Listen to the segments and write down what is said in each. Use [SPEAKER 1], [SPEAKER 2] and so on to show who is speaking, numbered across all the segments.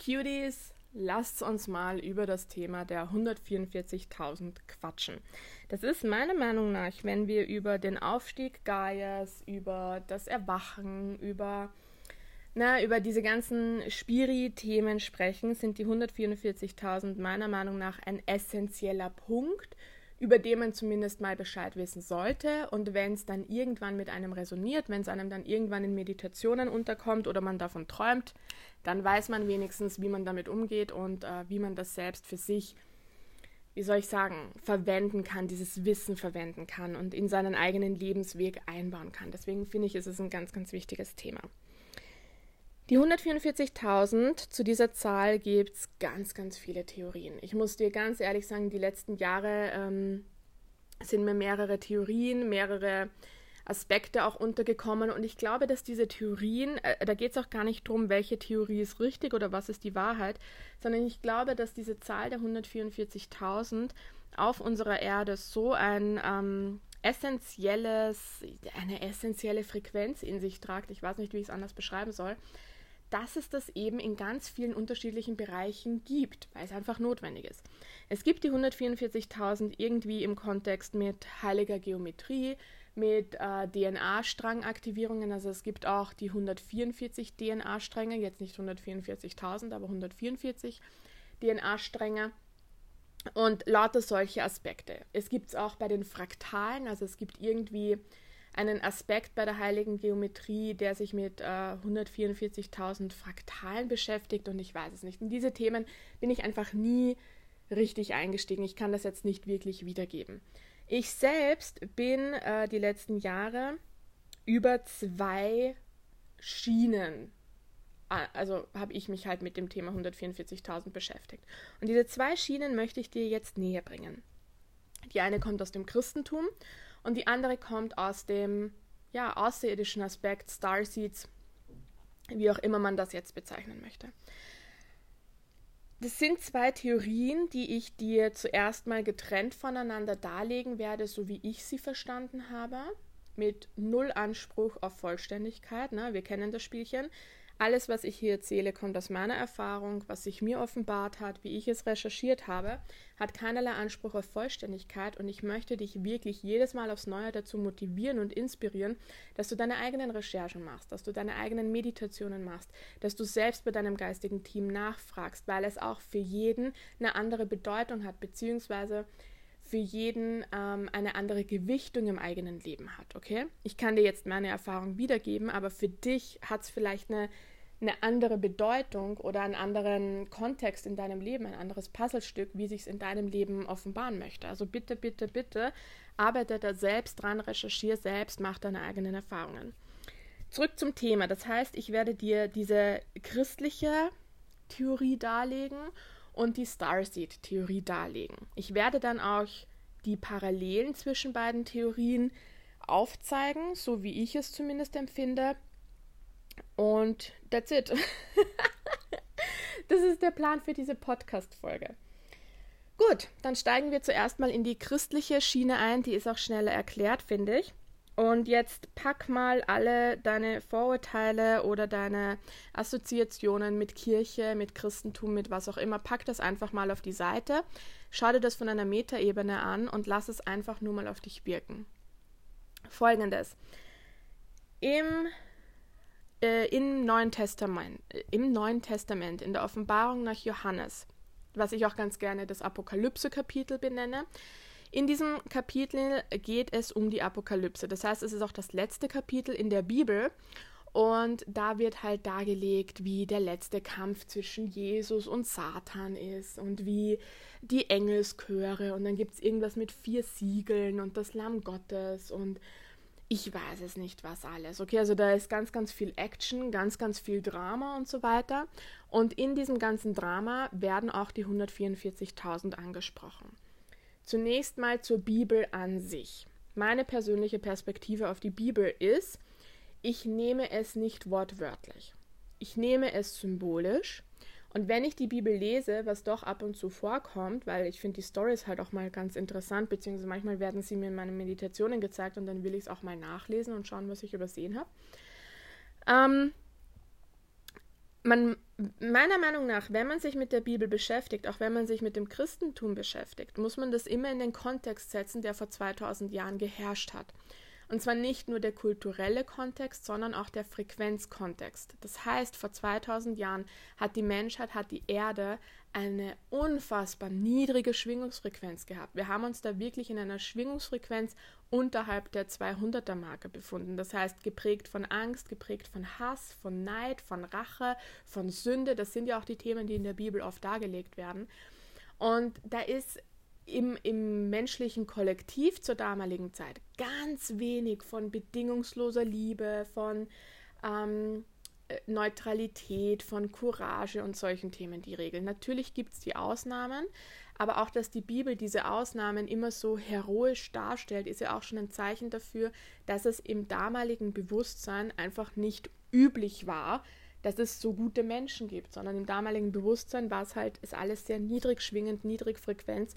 [SPEAKER 1] Cuties, lasst uns mal über das Thema der 144.000 quatschen. Das ist meiner Meinung nach, wenn wir über den Aufstieg Gaias, über das Erwachen, über, na, über diese ganzen Spiri-Themen sprechen, sind die 144.000 meiner Meinung nach ein essentieller Punkt über den man zumindest mal Bescheid wissen sollte. Und wenn es dann irgendwann mit einem resoniert, wenn es einem dann irgendwann in Meditationen unterkommt oder man davon träumt, dann weiß man wenigstens, wie man damit umgeht und äh, wie man das selbst für sich, wie soll ich sagen, verwenden kann, dieses Wissen verwenden kann und in seinen eigenen Lebensweg einbauen kann. Deswegen finde ich, ist es ein ganz, ganz wichtiges Thema. Die 144.000, zu dieser Zahl gibt es ganz, ganz viele Theorien. Ich muss dir ganz ehrlich sagen, die letzten Jahre ähm, sind mir mehrere Theorien, mehrere Aspekte auch untergekommen und ich glaube, dass diese Theorien, äh, da geht es auch gar nicht darum, welche Theorie ist richtig oder was ist die Wahrheit, sondern ich glaube, dass diese Zahl der 144.000 auf unserer Erde so ein ähm, essentielles, eine essentielle Frequenz in sich tragt. Ich weiß nicht, wie ich es anders beschreiben soll dass es das eben in ganz vielen unterschiedlichen Bereichen gibt, weil es einfach notwendig ist. Es gibt die 144.000 irgendwie im Kontext mit heiliger Geometrie, mit äh, DNA-Strangaktivierungen. Also es gibt auch die 144 DNA-Stränge, jetzt nicht 144.000, aber 144 DNA-Stränge. Und lauter solche Aspekte. Es gibt es auch bei den Fraktalen, also es gibt irgendwie einen Aspekt bei der heiligen Geometrie, der sich mit äh, 144.000 Fraktalen beschäftigt und ich weiß es nicht. In diese Themen bin ich einfach nie richtig eingestiegen. Ich kann das jetzt nicht wirklich wiedergeben. Ich selbst bin äh, die letzten Jahre über zwei Schienen, also habe ich mich halt mit dem Thema 144.000 beschäftigt. Und diese zwei Schienen möchte ich dir jetzt näher bringen. Die eine kommt aus dem Christentum und die andere kommt aus dem ja, außerirdischen Aspekt, Starseeds, wie auch immer man das jetzt bezeichnen möchte. Das sind zwei Theorien, die ich dir zuerst mal getrennt voneinander darlegen werde, so wie ich sie verstanden habe, mit null Anspruch auf Vollständigkeit. Ne? Wir kennen das Spielchen. Alles, was ich hier erzähle, kommt aus meiner Erfahrung, was sich mir offenbart hat, wie ich es recherchiert habe, hat keinerlei Anspruch auf Vollständigkeit und ich möchte dich wirklich jedes Mal aufs Neue dazu motivieren und inspirieren, dass du deine eigenen Recherchen machst, dass du deine eigenen Meditationen machst, dass du selbst bei deinem geistigen Team nachfragst, weil es auch für jeden eine andere Bedeutung hat, beziehungsweise für jeden ähm, eine andere Gewichtung im eigenen Leben hat, okay? Ich kann dir jetzt meine Erfahrung wiedergeben, aber für dich hat es vielleicht eine eine andere Bedeutung oder einen anderen Kontext in deinem Leben, ein anderes Puzzlestück, wie sich es in deinem Leben offenbaren möchte. Also bitte, bitte, bitte, arbeite da selbst dran, recherchiere selbst, mach deine eigenen Erfahrungen. Zurück zum Thema. Das heißt, ich werde dir diese christliche Theorie darlegen und die Starseed-Theorie darlegen. Ich werde dann auch die Parallelen zwischen beiden Theorien aufzeigen, so wie ich es zumindest empfinde, und that's it. das ist der Plan für diese Podcast-Folge. Gut, dann steigen wir zuerst mal in die christliche Schiene ein. Die ist auch schneller erklärt, finde ich. Und jetzt pack mal alle deine Vorurteile oder deine Assoziationen mit Kirche, mit Christentum, mit was auch immer. Pack das einfach mal auf die Seite. Schau dir das von einer Metaebene an und lass es einfach nur mal auf dich wirken. Folgendes. Im äh, im, Neuen Testament, äh, im Neuen Testament, in der Offenbarung nach Johannes, was ich auch ganz gerne das Apokalypse-Kapitel benenne. In diesem Kapitel geht es um die Apokalypse. Das heißt, es ist auch das letzte Kapitel in der Bibel. Und da wird halt dargelegt, wie der letzte Kampf zwischen Jesus und Satan ist und wie die Engelschöre und dann gibt es irgendwas mit vier Siegeln und das Lamm Gottes und ich weiß es nicht, was alles. Okay, also da ist ganz, ganz viel Action, ganz, ganz viel Drama und so weiter. Und in diesem ganzen Drama werden auch die 144.000 angesprochen. Zunächst mal zur Bibel an sich. Meine persönliche Perspektive auf die Bibel ist, ich nehme es nicht wortwörtlich. Ich nehme es symbolisch und wenn ich die Bibel lese, was doch ab und zu vorkommt, weil ich finde die Stories halt auch mal ganz interessant, beziehungsweise manchmal werden sie mir in meinen Meditationen gezeigt und dann will ich es auch mal nachlesen und schauen, was ich übersehen habe. Ähm, man, meiner Meinung nach, wenn man sich mit der Bibel beschäftigt, auch wenn man sich mit dem Christentum beschäftigt, muss man das immer in den Kontext setzen, der vor 2000 Jahren geherrscht hat. Und zwar nicht nur der kulturelle Kontext, sondern auch der Frequenzkontext. Das heißt, vor 2000 Jahren hat die Menschheit, hat die Erde eine unfassbar niedrige Schwingungsfrequenz gehabt. Wir haben uns da wirklich in einer Schwingungsfrequenz unterhalb der 200er Marke befunden. Das heißt, geprägt von Angst, geprägt von Hass, von Neid, von Rache, von Sünde. Das sind ja auch die Themen, die in der Bibel oft dargelegt werden. Und da ist im, im menschlichen Kollektiv zur damaligen Zeit ganz wenig von bedingungsloser Liebe, von ähm, äh, Neutralität, von Courage und solchen Themen die Regeln. Natürlich gibt es die Ausnahmen, aber auch, dass die Bibel diese Ausnahmen immer so heroisch darstellt, ist ja auch schon ein Zeichen dafür, dass es im damaligen Bewusstsein einfach nicht üblich war, dass es so gute Menschen gibt, sondern im damaligen Bewusstsein war es halt, ist alles sehr niedrig schwingend, niedrig Frequenz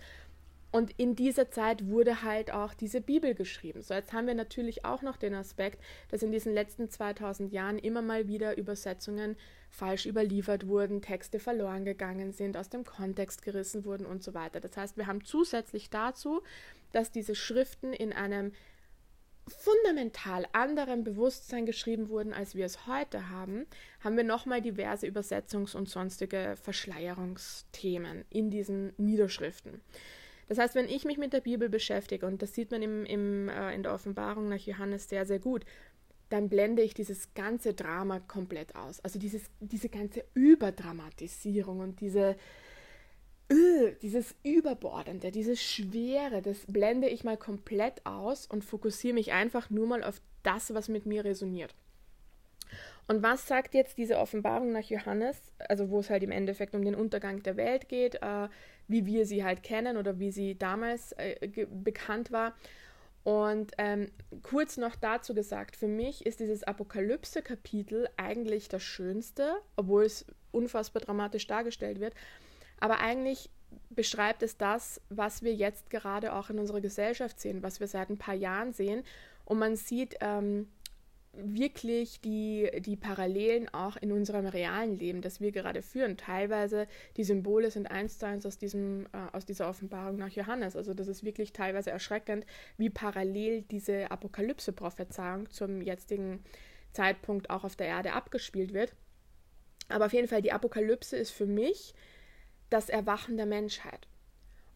[SPEAKER 1] und in dieser Zeit wurde halt auch diese Bibel geschrieben. So, jetzt haben wir natürlich auch noch den Aspekt, dass in diesen letzten 2000 Jahren immer mal wieder Übersetzungen falsch überliefert wurden, Texte verloren gegangen sind, aus dem Kontext gerissen wurden und so weiter. Das heißt, wir haben zusätzlich dazu, dass diese Schriften in einem fundamental anderen Bewusstsein geschrieben wurden, als wir es heute haben, haben wir nochmal diverse Übersetzungs- und sonstige Verschleierungsthemen in diesen Niederschriften. Das heißt, wenn ich mich mit der Bibel beschäftige, und das sieht man im, im, äh, in der Offenbarung nach Johannes sehr, sehr gut, dann blende ich dieses ganze Drama komplett aus. Also dieses, diese ganze Überdramatisierung und diese, äh, dieses Überbordende, dieses Schwere, das blende ich mal komplett aus und fokussiere mich einfach nur mal auf das, was mit mir resoniert. Und was sagt jetzt diese Offenbarung nach Johannes, also wo es halt im Endeffekt um den Untergang der Welt geht, äh, wie wir sie halt kennen oder wie sie damals äh, bekannt war. Und ähm, kurz noch dazu gesagt, für mich ist dieses Apokalypse-Kapitel eigentlich das Schönste, obwohl es unfassbar dramatisch dargestellt wird. Aber eigentlich beschreibt es das, was wir jetzt gerade auch in unserer Gesellschaft sehen, was wir seit ein paar Jahren sehen. Und man sieht, ähm, wirklich die, die Parallelen auch in unserem realen Leben, das wir gerade führen. Teilweise die Symbole sind eins zu eins aus, diesem, äh, aus dieser Offenbarung nach Johannes. Also das ist wirklich teilweise erschreckend, wie parallel diese Apokalypse-Prophezeiung zum jetzigen Zeitpunkt auch auf der Erde abgespielt wird. Aber auf jeden Fall, die Apokalypse ist für mich das Erwachen der Menschheit.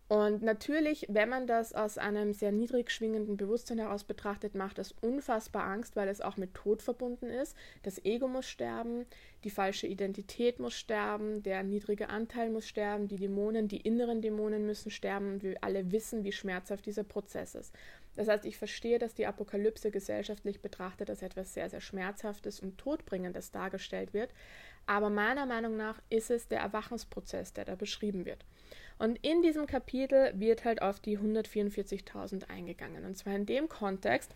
[SPEAKER 1] Und natürlich, wenn man das aus einem sehr niedrig schwingenden Bewusstsein heraus betrachtet, macht das unfassbar Angst, weil es auch mit Tod verbunden ist. Das Ego muss sterben, die falsche Identität muss sterben, der niedrige Anteil muss sterben, die Dämonen, die inneren Dämonen müssen sterben und wir alle wissen, wie schmerzhaft dieser Prozess ist. Das heißt, ich verstehe, dass die Apokalypse gesellschaftlich betrachtet als etwas sehr, sehr Schmerzhaftes und Todbringendes dargestellt wird. Aber meiner Meinung nach ist es der Erwachungsprozess, der da beschrieben wird. Und in diesem Kapitel wird halt auf die 144.000 eingegangen. Und zwar in dem Kontext,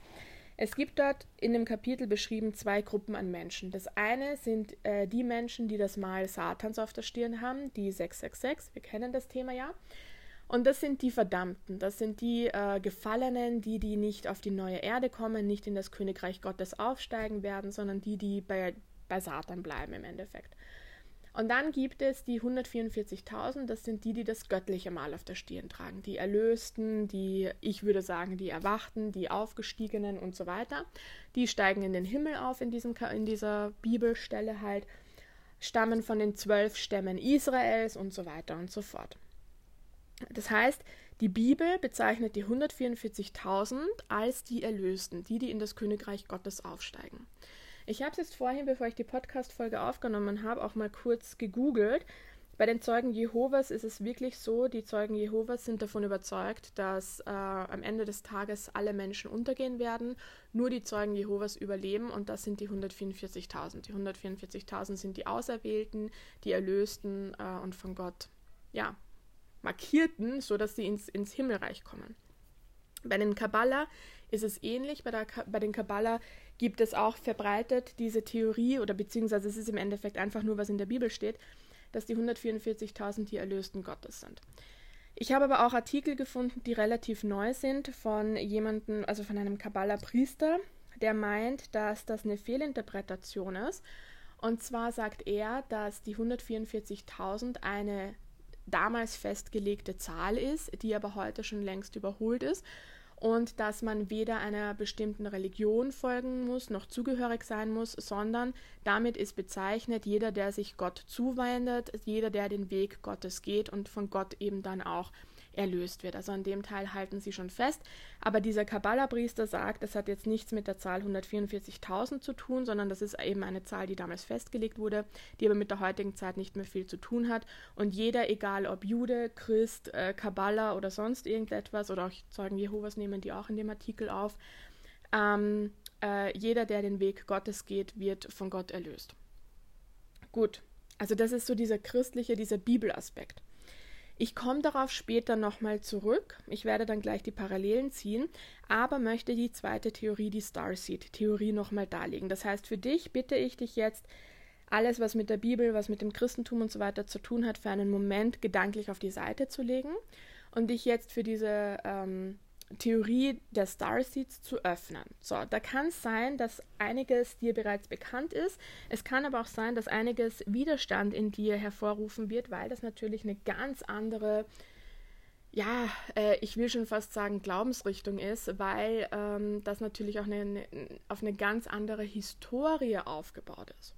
[SPEAKER 1] es gibt dort in dem Kapitel beschrieben zwei Gruppen an Menschen. Das eine sind äh, die Menschen, die das Mal Satans auf der Stirn haben, die 666, wir kennen das Thema ja. Und das sind die Verdammten, das sind die äh, Gefallenen, die, die nicht auf die neue Erde kommen, nicht in das Königreich Gottes aufsteigen werden, sondern die, die bei, bei Satan bleiben im Endeffekt. Und dann gibt es die 144.000, das sind die, die das göttliche Mal auf der Stirn tragen. Die Erlösten, die, ich würde sagen, die Erwachten, die Aufgestiegenen und so weiter. Die steigen in den Himmel auf in, diesem, in dieser Bibelstelle halt, stammen von den zwölf Stämmen Israels und so weiter und so fort. Das heißt, die Bibel bezeichnet die 144.000 als die Erlösten, die, die in das Königreich Gottes aufsteigen. Ich habe es jetzt vorhin, bevor ich die Podcast-Folge aufgenommen habe, auch mal kurz gegoogelt. Bei den Zeugen Jehovas ist es wirklich so, die Zeugen Jehovas sind davon überzeugt, dass äh, am Ende des Tages alle Menschen untergehen werden, nur die Zeugen Jehovas überleben und das sind die 144.000. Die 144.000 sind die Auserwählten, die Erlösten äh, und von Gott, ja, markierten, sodass sie ins, ins Himmelreich kommen. Bei den Kabbalah ist es ähnlich. Bei, der, bei den Kabbalah gibt es auch verbreitet diese Theorie, oder beziehungsweise es ist im Endeffekt einfach nur, was in der Bibel steht, dass die 144.000 die Erlösten Gottes sind. Ich habe aber auch Artikel gefunden, die relativ neu sind, von jemandem, also von einem Kabbalah-Priester, der meint, dass das eine Fehlinterpretation ist Und zwar sagt er, dass die 144.000 eine damals festgelegte Zahl ist, die aber heute schon längst überholt ist und dass man weder einer bestimmten Religion folgen muss noch zugehörig sein muss, sondern damit ist bezeichnet jeder, der sich Gott zuwendet, jeder, der den Weg Gottes geht und von Gott eben dann auch erlöst wird. Also an dem Teil halten sie schon fest. Aber dieser Kabbala-Priester sagt, es hat jetzt nichts mit der Zahl 144.000 zu tun, sondern das ist eben eine Zahl, die damals festgelegt wurde, die aber mit der heutigen Zeit nicht mehr viel zu tun hat. Und jeder, egal ob Jude, Christ, äh, Kabbala oder sonst irgendetwas, oder auch Zeugen Jehovas nehmen die auch in dem Artikel auf, ähm, äh, jeder, der den Weg Gottes geht, wird von Gott erlöst. Gut, also das ist so dieser christliche, dieser Bibelaspekt. Ich komme darauf später nochmal zurück. Ich werde dann gleich die Parallelen ziehen, aber möchte die zweite Theorie, die Starseed-Theorie, nochmal darlegen. Das heißt, für dich bitte ich dich jetzt, alles, was mit der Bibel, was mit dem Christentum und so weiter zu tun hat, für einen Moment gedanklich auf die Seite zu legen und dich jetzt für diese ähm, Theorie der Starseeds zu öffnen. So, da kann es sein, dass einiges dir bereits bekannt ist. Es kann aber auch sein, dass einiges Widerstand in dir hervorrufen wird, weil das natürlich eine ganz andere, ja, äh, ich will schon fast sagen, Glaubensrichtung ist, weil ähm, das natürlich auch eine, eine, auf eine ganz andere Historie aufgebaut ist.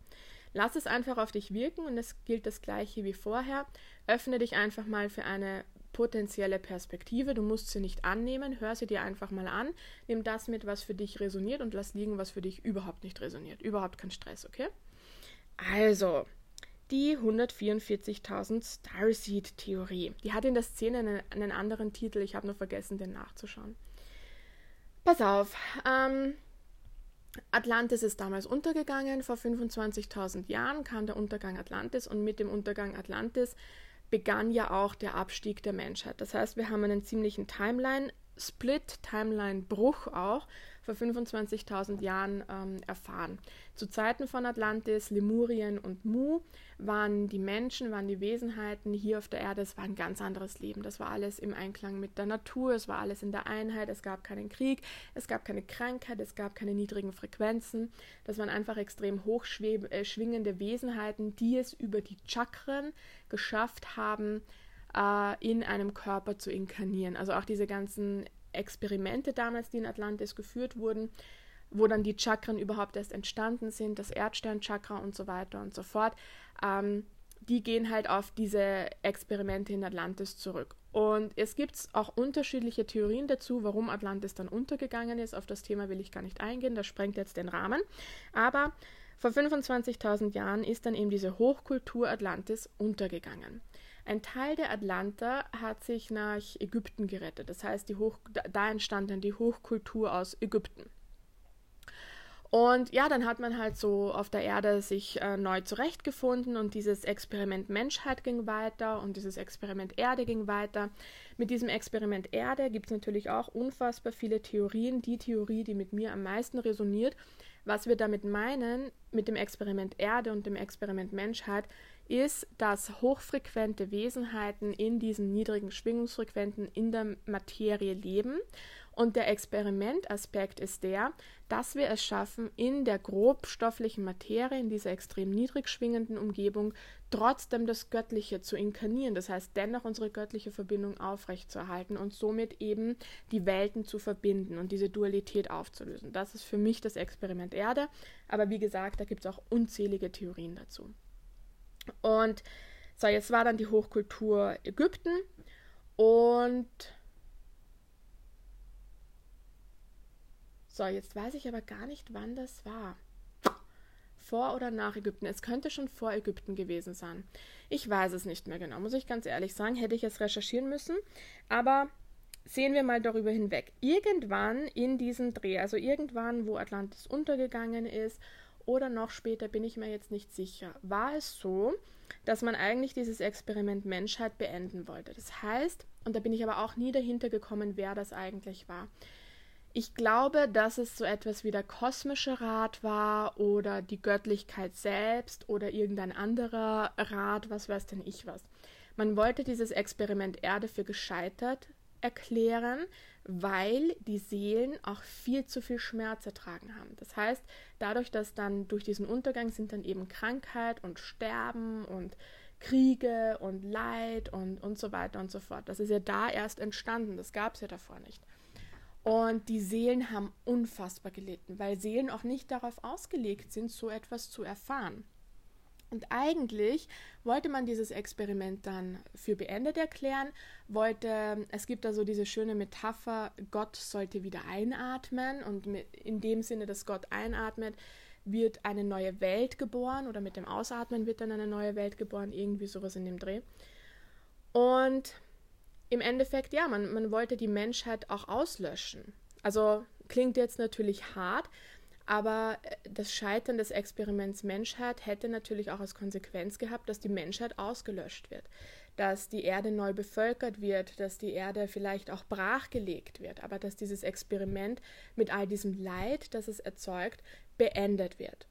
[SPEAKER 1] Lass es einfach auf dich wirken und es gilt das gleiche wie vorher. Öffne dich einfach mal für eine potenzielle Perspektive. Du musst sie nicht annehmen, hör sie dir einfach mal an, nimm das mit, was für dich resoniert und lass liegen, was für dich überhaupt nicht resoniert. Überhaupt kein Stress, okay? Also, die 144.000 Starseed-Theorie. Die hat in der Szene einen, einen anderen Titel, ich habe nur vergessen, den nachzuschauen. Pass auf, ähm, Atlantis ist damals untergegangen, vor 25.000 Jahren kam der Untergang Atlantis und mit dem Untergang Atlantis begann ja auch der Abstieg der Menschheit. Das heißt, wir haben einen ziemlichen Timeline-Split, Timeline-Bruch auch vor 25.000 Jahren ähm, erfahren. Zu Zeiten von Atlantis, Lemurien und Mu waren die Menschen, waren die Wesenheiten hier auf der Erde, es war ein ganz anderes Leben. Das war alles im Einklang mit der Natur, es war alles in der Einheit, es gab keinen Krieg, es gab keine Krankheit, es gab keine niedrigen Frequenzen. Das waren einfach extrem hochschwingende äh, Wesenheiten, die es über die Chakren geschafft haben, äh, in einem Körper zu inkarnieren. Also auch diese ganzen Experimente damals, die in Atlantis geführt wurden, wo dann die Chakren überhaupt erst entstanden sind, das Erdsternchakra und so weiter und so fort, ähm, die gehen halt auf diese Experimente in Atlantis zurück. Und es gibt auch unterschiedliche Theorien dazu, warum Atlantis dann untergegangen ist. Auf das Thema will ich gar nicht eingehen, das sprengt jetzt den Rahmen. Aber vor 25.000 Jahren ist dann eben diese Hochkultur Atlantis untergegangen. Ein Teil der Atlanter hat sich nach Ägypten gerettet. Das heißt, die Hoch, da entstand dann die Hochkultur aus Ägypten. Und ja, dann hat man halt so auf der Erde sich äh, neu zurechtgefunden und dieses Experiment Menschheit ging weiter und dieses Experiment Erde ging weiter. Mit diesem Experiment Erde gibt es natürlich auch unfassbar viele Theorien. Die Theorie, die mit mir am meisten resoniert, was wir damit meinen, mit dem Experiment Erde und dem Experiment Menschheit, ist, dass hochfrequente Wesenheiten in diesen niedrigen Schwingungsfrequenten in der Materie leben. Und der Experimentaspekt ist der, dass wir es schaffen, in der grobstofflichen Materie, in dieser extrem niedrig schwingenden Umgebung, trotzdem das Göttliche zu inkarnieren. Das heißt, dennoch unsere göttliche Verbindung aufrechtzuerhalten und somit eben die Welten zu verbinden und diese Dualität aufzulösen. Das ist für mich das Experiment Erde. Aber wie gesagt, da gibt es auch unzählige Theorien dazu. Und so, jetzt war dann die Hochkultur Ägypten und so, jetzt weiß ich aber gar nicht, wann das war. Vor oder nach Ägypten? Es könnte schon vor Ägypten gewesen sein. Ich weiß es nicht mehr genau, muss ich ganz ehrlich sagen. Hätte ich es recherchieren müssen. Aber sehen wir mal darüber hinweg. Irgendwann in diesem Dreh, also irgendwann, wo Atlantis untergegangen ist oder noch später, bin ich mir jetzt nicht sicher, war es so, dass man eigentlich dieses Experiment Menschheit beenden wollte. Das heißt, und da bin ich aber auch nie dahinter gekommen, wer das eigentlich war. Ich glaube, dass es so etwas wie der kosmische Rat war oder die Göttlichkeit selbst oder irgendein anderer Rat, was weiß denn ich was. Man wollte dieses Experiment Erde für gescheitert erklären, weil die Seelen auch viel zu viel Schmerz ertragen haben. Das heißt, dadurch, dass dann durch diesen Untergang sind dann eben Krankheit und Sterben und Kriege und Leid und, und so weiter und so fort. Das ist ja da erst entstanden, das gab es ja davor nicht. Und die Seelen haben unfassbar gelitten, weil Seelen auch nicht darauf ausgelegt sind, so etwas zu erfahren. Und eigentlich wollte man dieses Experiment dann für beendet erklären, wollte, es gibt da so diese schöne Metapher, Gott sollte wieder einatmen und in dem Sinne, dass Gott einatmet, wird eine neue Welt geboren oder mit dem Ausatmen wird dann eine neue Welt geboren, irgendwie sowas in dem Dreh. Und im Endeffekt, ja, man, man wollte die Menschheit auch auslöschen. Also klingt jetzt natürlich hart, aber äh, das Scheitern des Experiments Menschheit hätte natürlich auch als Konsequenz gehabt, dass die Menschheit ausgelöscht wird, dass die Erde neu bevölkert wird, dass die Erde vielleicht auch brachgelegt wird, aber dass dieses Experiment mit all diesem Leid, das es erzeugt, beendet wird.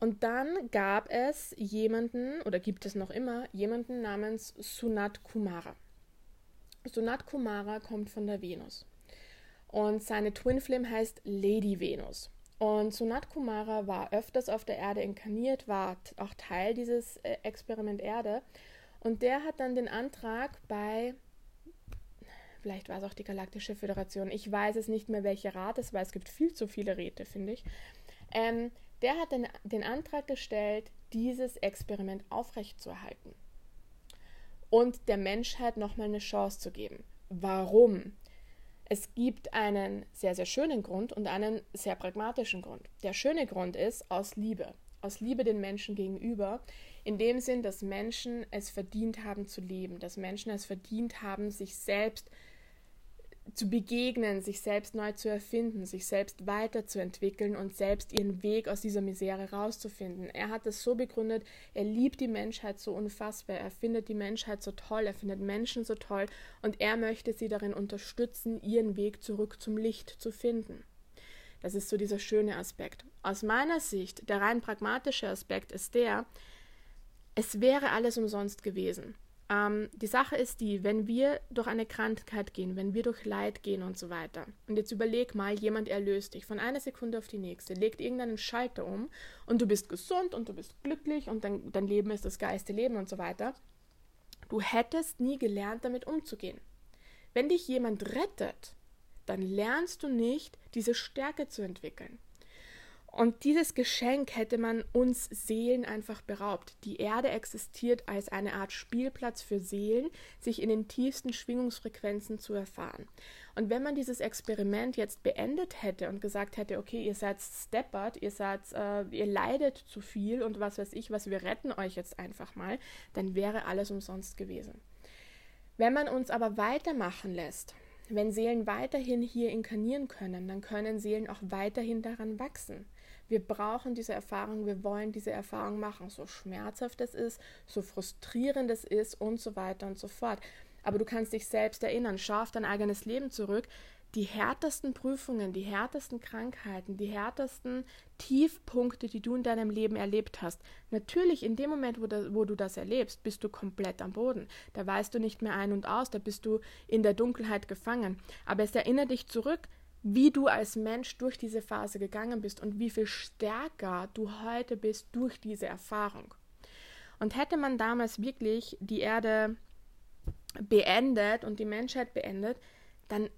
[SPEAKER 1] Und dann gab es jemanden, oder gibt es noch immer, jemanden namens Sunat Kumara. Sunat Kumara kommt von der Venus. Und seine Twin Flame heißt Lady Venus. Und Sunat Kumara war öfters auf der Erde inkarniert, war auch Teil dieses äh, Experiment Erde. Und der hat dann den Antrag bei, vielleicht war es auch die Galaktische Föderation, ich weiß es nicht mehr, welcher Rat es war, es gibt viel zu viele Räte, finde ich. Ähm, der hat den, den Antrag gestellt, dieses Experiment aufrechtzuerhalten und der Menschheit nochmal eine Chance zu geben. Warum? Es gibt einen sehr, sehr schönen Grund und einen sehr pragmatischen Grund. Der schöne Grund ist aus Liebe, aus Liebe den Menschen gegenüber, in dem Sinn, dass Menschen es verdient haben zu leben, dass Menschen es verdient haben, sich selbst zu zu begegnen, sich selbst neu zu erfinden, sich selbst weiterzuentwickeln und selbst ihren Weg aus dieser Misere rauszufinden. Er hat es so begründet, er liebt die Menschheit so unfassbar, er findet die Menschheit so toll, er findet Menschen so toll und er möchte sie darin unterstützen, ihren Weg zurück zum Licht zu finden. Das ist so dieser schöne Aspekt. Aus meiner Sicht, der rein pragmatische Aspekt ist der, es wäre alles umsonst gewesen. Ähm, die Sache ist die, wenn wir durch eine Krankheit gehen, wenn wir durch Leid gehen und so weiter, und jetzt überleg mal, jemand erlöst dich von einer Sekunde auf die nächste, legt irgendeinen Schalter um und du bist gesund und du bist glücklich und dein, dein Leben ist das geiste Leben und so weiter. Du hättest nie gelernt, damit umzugehen. Wenn dich jemand rettet, dann lernst du nicht, diese Stärke zu entwickeln. Und dieses Geschenk hätte man uns Seelen einfach beraubt. Die Erde existiert als eine Art Spielplatz für Seelen, sich in den tiefsten Schwingungsfrequenzen zu erfahren. Und wenn man dieses Experiment jetzt beendet hätte und gesagt hätte, okay, ihr seid steppert, ihr seid, äh, ihr leidet zu viel und was weiß ich, was wir retten euch jetzt einfach mal, dann wäre alles umsonst gewesen. Wenn man uns aber weitermachen lässt, wenn Seelen weiterhin hier inkarnieren können, dann können Seelen auch weiterhin daran wachsen. Wir brauchen diese Erfahrung, wir wollen diese Erfahrung machen, so schmerzhaft es ist, so frustrierend es ist und so weiter und so fort. Aber du kannst dich selbst erinnern, schau auf dein eigenes Leben zurück. Die härtesten Prüfungen, die härtesten Krankheiten, die härtesten Tiefpunkte, die du in deinem Leben erlebt hast. Natürlich, in dem Moment, wo, da, wo du das erlebst, bist du komplett am Boden. Da weißt du nicht mehr ein und aus, da bist du in der Dunkelheit gefangen. Aber es erinnert dich zurück, wie du als Mensch durch diese Phase gegangen bist und wie viel stärker du heute bist durch diese Erfahrung. Und hätte man damals wirklich die Erde beendet und die Menschheit beendet, dann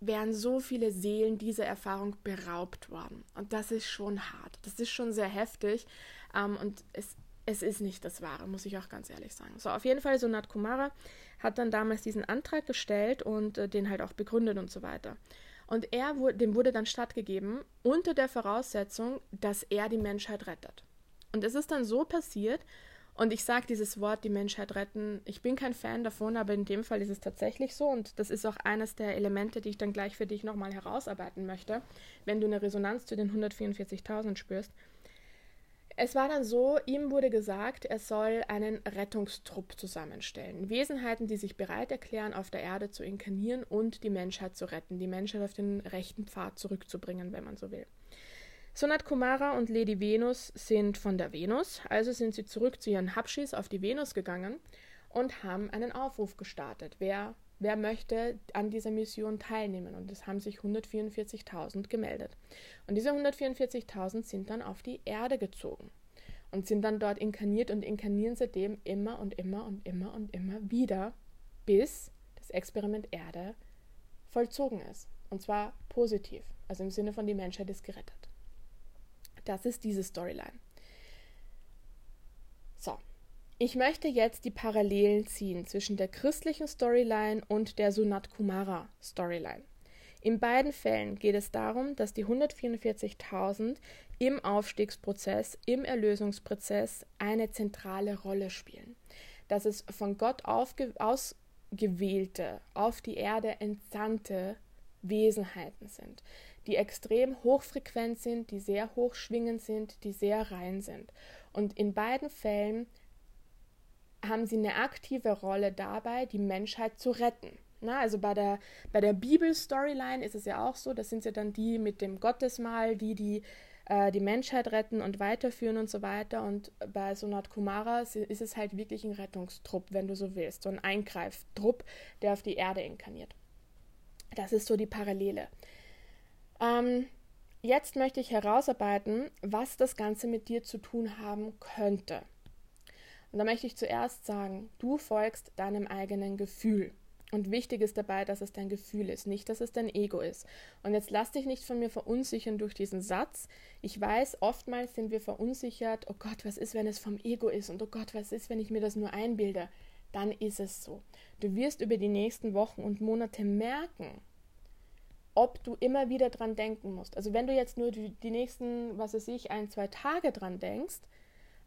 [SPEAKER 1] wären so viele Seelen dieser Erfahrung beraubt worden. Und das ist schon hart. Das ist schon sehr heftig. Ähm, und es, es ist nicht das Wahre, muss ich auch ganz ehrlich sagen. So, auf jeden Fall, Sonat Kumara hat dann damals diesen Antrag gestellt und äh, den halt auch begründet und so weiter. Und er, dem wurde dann stattgegeben, unter der Voraussetzung, dass er die Menschheit rettet. Und es ist dann so passiert, und ich sage dieses Wort, die Menschheit retten, ich bin kein Fan davon, aber in dem Fall ist es tatsächlich so. Und das ist auch eines der Elemente, die ich dann gleich für dich nochmal herausarbeiten möchte, wenn du eine Resonanz zu den 144.000 spürst. Es war dann so, ihm wurde gesagt, er soll einen Rettungstrupp zusammenstellen. Wesenheiten, die sich bereit erklären, auf der Erde zu inkarnieren und die Menschheit zu retten, die Menschheit auf den rechten Pfad zurückzubringen, wenn man so will. Sonat Kumara und Lady Venus sind von der Venus, also sind sie zurück zu ihren Hapschis auf die Venus gegangen und haben einen Aufruf gestartet, wer wer möchte an dieser Mission teilnehmen. Und es haben sich 144.000 gemeldet. Und diese 144.000 sind dann auf die Erde gezogen und sind dann dort inkarniert und inkarnieren seitdem immer und immer und immer und immer wieder, bis das Experiment Erde vollzogen ist. Und zwar positiv, also im Sinne von die Menschheit ist gerettet. Das ist diese Storyline. So, ich möchte jetzt die Parallelen ziehen zwischen der christlichen Storyline und der Sunat Kumara Storyline. In beiden Fällen geht es darum, dass die 144.000 im Aufstiegsprozess, im Erlösungsprozess eine zentrale Rolle spielen. Dass es von Gott ausgewählte, auf die Erde entsandte Wesenheiten sind, die extrem hochfrequent sind, die sehr hoch schwingend sind, die sehr rein sind. Und in beiden Fällen haben sie eine aktive Rolle dabei, die Menschheit zu retten. Na, also bei der, bei der Bibel-Storyline ist es ja auch so, das sind ja dann die mit dem Gottesmahl, die die, äh, die Menschheit retten und weiterführen und so weiter. Und bei Sonat Kumara ist es halt wirklich ein Rettungstrupp, wenn du so willst, so ein Eingreiftrupp, der auf die Erde inkarniert. Das ist so die Parallele. Ähm, jetzt möchte ich herausarbeiten, was das Ganze mit dir zu tun haben könnte. Und da möchte ich zuerst sagen, du folgst deinem eigenen Gefühl. Und wichtig ist dabei, dass es dein Gefühl ist, nicht, dass es dein Ego ist. Und jetzt lass dich nicht von mir verunsichern durch diesen Satz. Ich weiß, oftmals sind wir verunsichert, oh Gott, was ist, wenn es vom Ego ist? Und oh Gott, was ist, wenn ich mir das nur einbilde? Dann ist es so. Du wirst über die nächsten Wochen und Monate merken, ob du immer wieder dran denken musst. Also wenn du jetzt nur die, nächsten, was weiß ich, ein, zwei Tage dran denkst,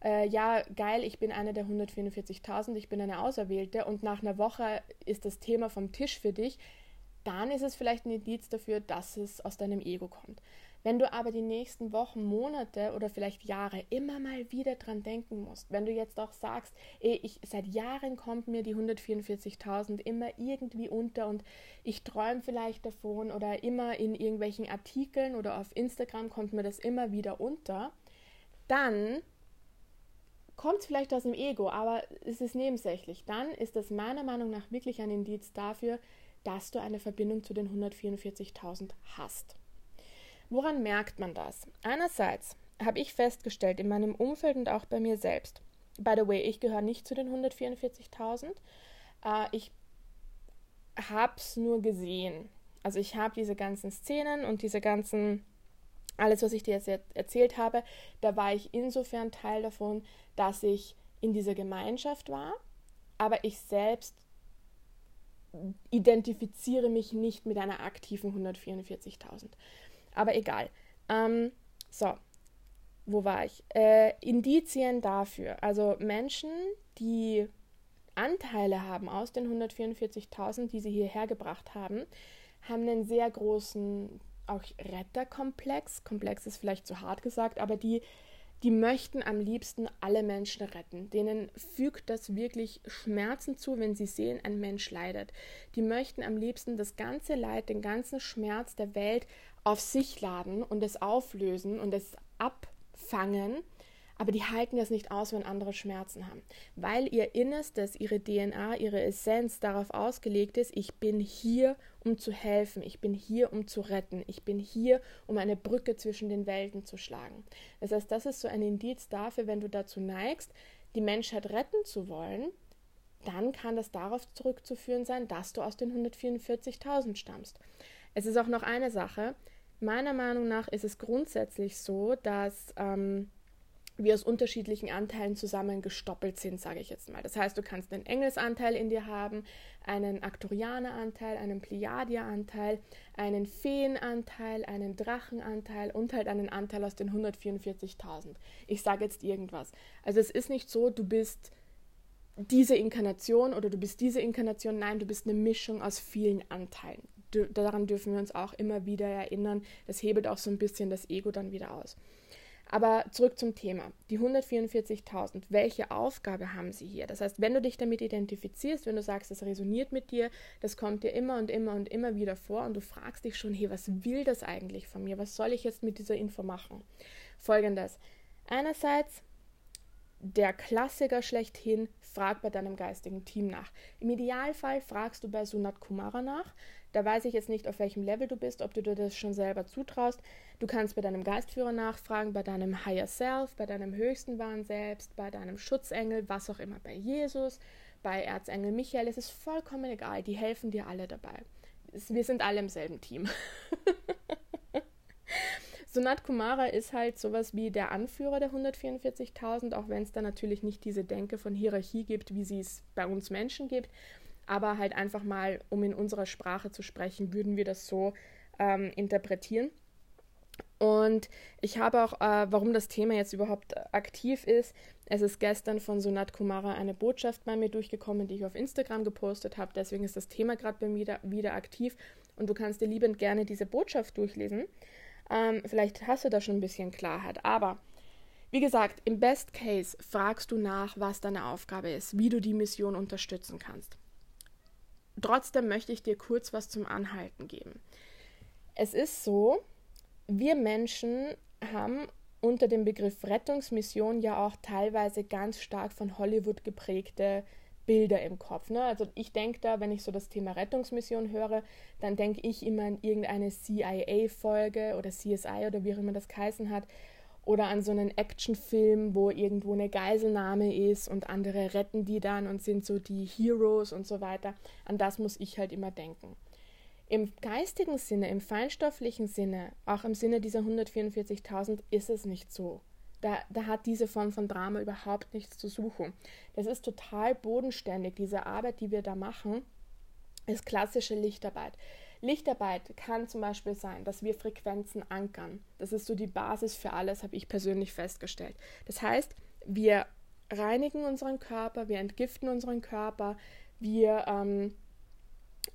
[SPEAKER 1] äh, ja, geil, ich bin eine der 144.000, ich bin eine Auserwählte und nach einer Woche ist das Thema vom Tisch für dich, dann ist es vielleicht ein Indiz dafür, dass es aus deinem Ego kommt. Wenn du aber die nächsten Wochen, Monate oder vielleicht Jahre immer mal wieder dran denken musst, wenn du jetzt auch sagst, ey, ich, seit Jahren kommt mir die 144.000 immer irgendwie unter und ich träume vielleicht davon oder immer in irgendwelchen Artikeln oder auf Instagram kommt mir das immer wieder unter, dann kommt es vielleicht aus dem Ego, aber es ist nebensächlich. Dann ist das meiner Meinung nach wirklich ein Indiz dafür, dass du eine Verbindung zu den 144.000 hast. Woran merkt man das? Einerseits habe ich festgestellt in meinem Umfeld und auch bei mir selbst. By the way, ich gehöre nicht zu den 144.000. Äh, ich habe es nur gesehen. Also ich habe diese ganzen Szenen und diese ganzen alles, was ich dir jetzt erzählt habe, da war ich insofern Teil davon, dass ich in dieser Gemeinschaft war, aber ich selbst identifiziere mich nicht mit einer aktiven 144.000. Aber egal. Ähm, so, wo war ich? Äh, Indizien dafür. Also Menschen, die Anteile haben aus den 144.000, die sie hierher gebracht haben, haben einen sehr großen auch Retterkomplex. Komplex ist vielleicht zu hart gesagt, aber die, die möchten am liebsten alle Menschen retten. Denen fügt das wirklich Schmerzen zu, wenn sie sehen, ein Mensch leidet. Die möchten am liebsten das ganze Leid, den ganzen Schmerz der Welt auf sich laden und es auflösen und es abfangen aber die halten das nicht aus, wenn andere Schmerzen haben, weil ihr Innerstes, ihre DNA, ihre Essenz darauf ausgelegt ist, ich bin hier, um zu helfen, ich bin hier, um zu retten, ich bin hier, um eine Brücke zwischen den Welten zu schlagen. Das heißt, das ist so ein Indiz dafür, wenn du dazu neigst, die Menschheit retten zu wollen, dann kann das darauf zurückzuführen sein, dass du aus den 144.000 stammst. Es ist auch noch eine Sache. Meiner Meinung nach ist es grundsätzlich so, dass ähm, wir aus unterschiedlichen Anteilen zusammengestoppelt sind, sage ich jetzt mal. Das heißt, du kannst einen Engelsanteil in dir haben, einen Aktorianeranteil, einen Pleiadier-Anteil, einen Feenanteil, einen Drachenanteil und halt einen Anteil aus den 144.000. Ich sage jetzt irgendwas. Also es ist nicht so, du bist diese Inkarnation oder du bist diese Inkarnation. Nein, du bist eine Mischung aus vielen Anteilen. Daran dürfen wir uns auch immer wieder erinnern. Das hebelt auch so ein bisschen das Ego dann wieder aus. Aber zurück zum Thema. Die 144.000, welche Aufgabe haben sie hier? Das heißt, wenn du dich damit identifizierst, wenn du sagst, das resoniert mit dir, das kommt dir immer und immer und immer wieder vor und du fragst dich schon, hey, was will das eigentlich von mir? Was soll ich jetzt mit dieser Info machen? Folgendes. Einerseits der Klassiker schlechthin, frag bei deinem geistigen Team nach. Im Idealfall fragst du bei Sunat Kumara nach. Da weiß ich jetzt nicht, auf welchem Level du bist, ob du dir das schon selber zutraust. Du kannst bei deinem Geistführer nachfragen, bei deinem Higher Self, bei deinem höchsten wahren Selbst, bei deinem Schutzengel, was auch immer, bei Jesus, bei Erzengel Michael. Es ist vollkommen egal, die helfen dir alle dabei. Wir sind alle im selben Team. Sunat Kumara ist halt sowas wie der Anführer der 144.000, auch wenn es da natürlich nicht diese Denke von Hierarchie gibt, wie sie es bei uns Menschen gibt. Aber halt einfach mal, um in unserer Sprache zu sprechen, würden wir das so ähm, interpretieren. Und ich habe auch, äh, warum das Thema jetzt überhaupt aktiv ist, es ist gestern von Sunat Kumara eine Botschaft bei mir durchgekommen, die ich auf Instagram gepostet habe. Deswegen ist das Thema gerade bei mir wieder, wieder aktiv und du kannst dir liebend gerne diese Botschaft durchlesen. Ähm, vielleicht hast du da schon ein bisschen Klarheit. Aber wie gesagt, im Best Case fragst du nach, was deine Aufgabe ist, wie du die Mission unterstützen kannst. Trotzdem möchte ich dir kurz was zum Anhalten geben. Es ist so, wir Menschen haben unter dem Begriff Rettungsmission ja auch teilweise ganz stark von Hollywood geprägte Bilder im Kopf. Ne? Also ich denke da, wenn ich so das Thema Rettungsmission höre, dann denke ich immer an irgendeine CIA-Folge oder CSI oder wie auch immer das geheißen hat. Oder an so einen Actionfilm, wo irgendwo eine Geiselnahme ist und andere retten die dann und sind so die Heroes und so weiter. An das muss ich halt immer denken. Im geistigen Sinne, im feinstofflichen Sinne, auch im Sinne dieser 144.000 ist es nicht so. Da, da hat diese Form von Drama überhaupt nichts zu suchen. Das ist total bodenständig. Diese Arbeit, die wir da machen, ist klassische Lichtarbeit. Lichtarbeit kann zum Beispiel sein, dass wir Frequenzen ankern. Das ist so die Basis für alles, habe ich persönlich festgestellt. Das heißt, wir reinigen unseren Körper, wir entgiften unseren Körper, wir ähm,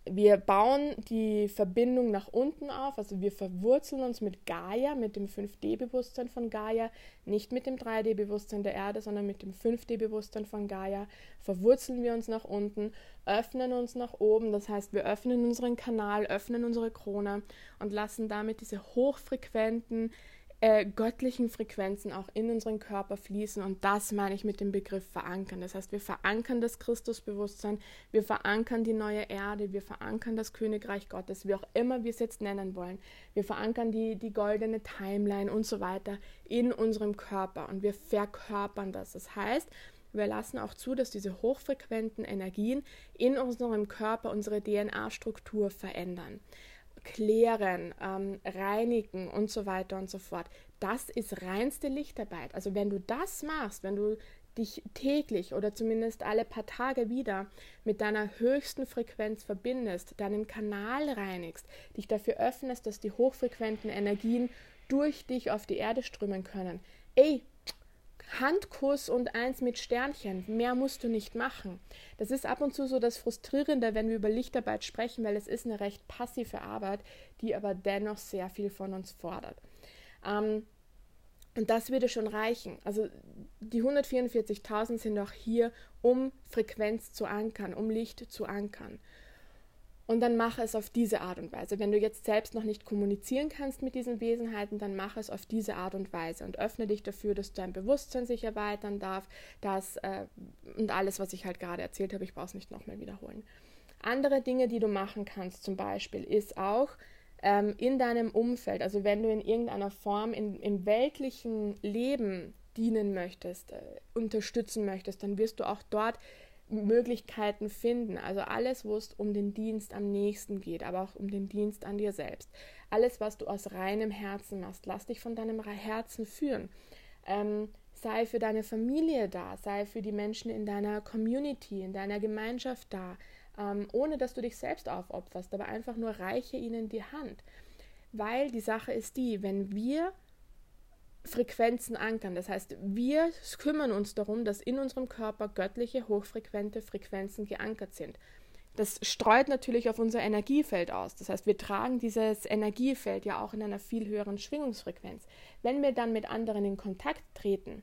[SPEAKER 1] wir bauen die Verbindung nach unten auf, also wir verwurzeln uns mit Gaia, mit dem 5D-Bewusstsein von Gaia, nicht mit dem 3D-Bewusstsein der Erde, sondern mit dem 5D-Bewusstsein von Gaia, verwurzeln wir uns nach unten, öffnen uns nach oben, das heißt, wir öffnen unseren Kanal, öffnen unsere Krone und lassen damit diese hochfrequenten äh, göttlichen Frequenzen auch in unseren Körper fließen. Und das meine ich mit dem Begriff verankern. Das heißt, wir verankern das Christusbewusstsein, wir verankern die neue Erde, wir verankern das Königreich Gottes, wie auch immer wir es jetzt nennen wollen. Wir verankern die, die goldene Timeline und so weiter in unserem Körper und wir verkörpern das. Das heißt, wir lassen auch zu, dass diese hochfrequenten Energien in unserem Körper unsere DNA-Struktur verändern klären, ähm, reinigen und so weiter und so fort. Das ist reinste Lichtarbeit. Also wenn du das machst, wenn du dich täglich oder zumindest alle paar Tage wieder mit deiner höchsten Frequenz verbindest, deinen Kanal reinigst, dich dafür öffnest, dass die hochfrequenten Energien durch dich auf die Erde strömen können. Ey, Handkuss und eins mit Sternchen. Mehr musst du nicht machen. Das ist ab und zu so das Frustrierende, wenn wir über Lichtarbeit sprechen, weil es ist eine recht passive Arbeit, die aber dennoch sehr viel von uns fordert. Ähm, und das würde schon reichen. Also die 144.000 sind auch hier, um Frequenz zu ankern, um Licht zu ankern. Und dann mache es auf diese Art und Weise. Wenn du jetzt selbst noch nicht kommunizieren kannst mit diesen Wesenheiten, dann mache es auf diese Art und Weise und öffne dich dafür, dass dein Bewusstsein sich erweitern darf, dass äh, und alles, was ich halt gerade erzählt habe, ich brauche es nicht nochmal wiederholen. Andere Dinge, die du machen kannst, zum Beispiel, ist auch ähm, in deinem Umfeld, also wenn du in irgendeiner Form in, im weltlichen Leben dienen möchtest, äh, unterstützen möchtest, dann wirst du auch dort Möglichkeiten finden. Also alles, wo es um den Dienst am nächsten geht, aber auch um den Dienst an dir selbst. Alles, was du aus reinem Herzen machst, lass dich von deinem Herzen führen. Ähm, sei für deine Familie da, sei für die Menschen in deiner Community, in deiner Gemeinschaft da, ähm, ohne dass du dich selbst aufopferst, aber einfach nur reiche ihnen die Hand. Weil die Sache ist die, wenn wir Frequenzen ankern. Das heißt, wir kümmern uns darum, dass in unserem Körper göttliche, hochfrequente Frequenzen geankert sind. Das streut natürlich auf unser Energiefeld aus. Das heißt, wir tragen dieses Energiefeld ja auch in einer viel höheren Schwingungsfrequenz. Wenn wir dann mit anderen in Kontakt treten,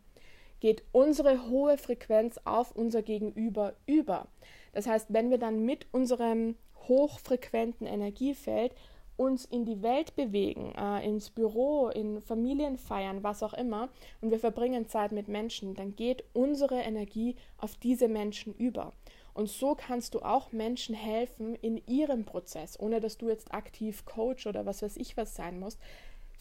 [SPEAKER 1] geht unsere hohe Frequenz auf unser Gegenüber über. Das heißt, wenn wir dann mit unserem hochfrequenten Energiefeld uns in die Welt bewegen, äh, ins Büro, in Familienfeiern, was auch immer, und wir verbringen Zeit mit Menschen, dann geht unsere Energie auf diese Menschen über. Und so kannst du auch Menschen helfen in ihrem Prozess, ohne dass du jetzt aktiv Coach oder was weiß ich was sein musst.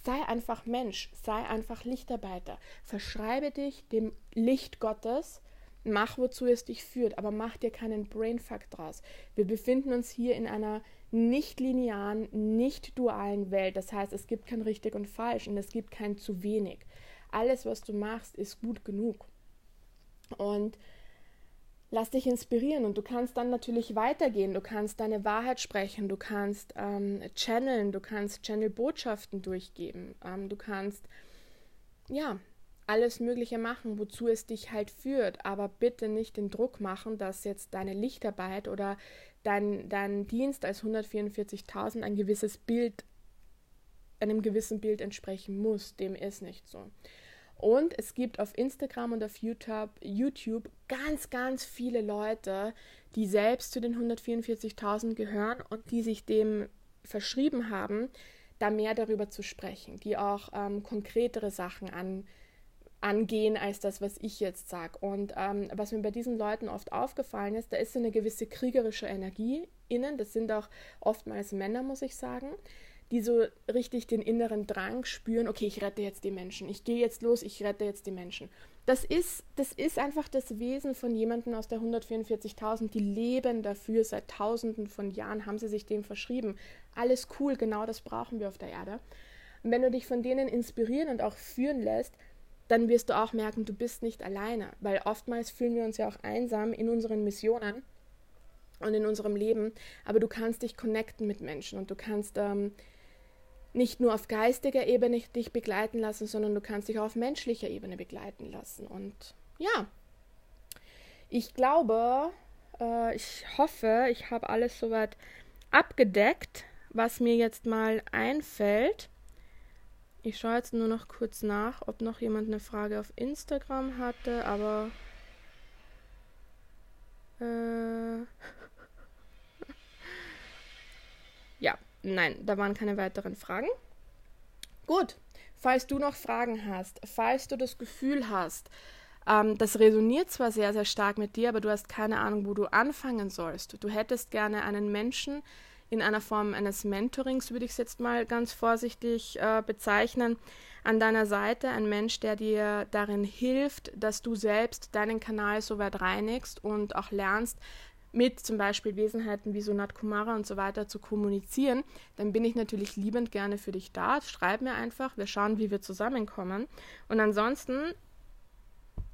[SPEAKER 1] Sei einfach Mensch, sei einfach Lichtarbeiter. Verschreibe dich dem Licht Gottes, mach wozu es dich führt, aber mach dir keinen Brainfuck draus. Wir befinden uns hier in einer nicht linearen, nicht dualen Welt. Das heißt, es gibt kein richtig und falsch und es gibt kein zu wenig. Alles, was du machst, ist gut genug. Und lass dich inspirieren und du kannst dann natürlich weitergehen. Du kannst deine Wahrheit sprechen, du kannst ähm, channeln, du kannst Channel-Botschaften durchgeben, ähm, du kannst ja alles Mögliche machen, wozu es dich halt führt, aber bitte nicht den Druck machen, dass jetzt deine Lichtarbeit oder dein, dein Dienst als 144.000 ein gewisses Bild, einem gewissen Bild entsprechen muss. Dem ist nicht so. Und es gibt auf Instagram und auf YouTube, YouTube ganz, ganz viele Leute, die selbst zu den 144.000 gehören und die sich dem verschrieben haben, da mehr darüber zu sprechen, die auch ähm, konkretere Sachen an, angehen als das, was ich jetzt sage. Und ähm, was mir bei diesen Leuten oft aufgefallen ist, da ist eine gewisse kriegerische Energie innen. Das sind auch oftmals Männer, muss ich sagen, die so richtig den inneren Drang spüren, okay, ich rette jetzt die Menschen, ich gehe jetzt los, ich rette jetzt die Menschen. Das ist, das ist einfach das Wesen von jemandem aus der 144.000, die leben dafür, seit tausenden von Jahren haben sie sich dem verschrieben. Alles cool, genau das brauchen wir auf der Erde. Und wenn du dich von denen inspirieren und auch führen lässt, dann wirst du auch merken, du bist nicht alleine, weil oftmals fühlen wir uns ja auch einsam in unseren Missionen und in unserem Leben, aber du kannst dich connecten mit Menschen und du kannst ähm, nicht nur auf geistiger Ebene dich begleiten lassen, sondern du kannst dich auch auf menschlicher Ebene begleiten lassen. Und ja, ich glaube, äh, ich hoffe, ich habe alles soweit abgedeckt, was mir jetzt mal einfällt. Ich schaue jetzt nur noch kurz nach, ob noch jemand eine Frage auf Instagram hatte, aber. Äh ja, nein, da waren keine weiteren Fragen. Gut, falls du noch Fragen hast, falls du das Gefühl hast, ähm, das resoniert zwar sehr, sehr stark mit dir, aber du hast keine Ahnung, wo du anfangen sollst. Du hättest gerne einen Menschen, in einer Form eines Mentorings, würde ich es jetzt mal ganz vorsichtig äh, bezeichnen, an deiner Seite ein Mensch, der dir darin hilft, dass du selbst deinen Kanal so weit reinigst und auch lernst, mit zum Beispiel Wesenheiten wie Sonat Kumara und so weiter zu kommunizieren, dann bin ich natürlich liebend gerne für dich da. Schreib mir einfach, wir schauen, wie wir zusammenkommen. Und ansonsten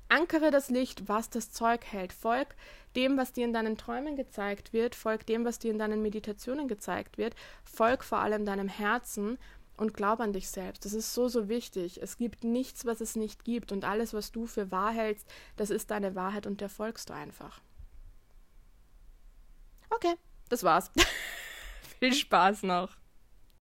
[SPEAKER 1] Ankere das Licht, was das Zeug hält. Folg dem, was dir in deinen Träumen gezeigt wird. Folg dem, was dir in deinen Meditationen gezeigt wird. Folg vor allem deinem Herzen und glaub an dich selbst. Das ist so, so wichtig. Es gibt nichts, was es nicht gibt. Und alles, was du für wahr hältst, das ist deine Wahrheit und der folgst du einfach. Okay, das war's. Viel Spaß noch.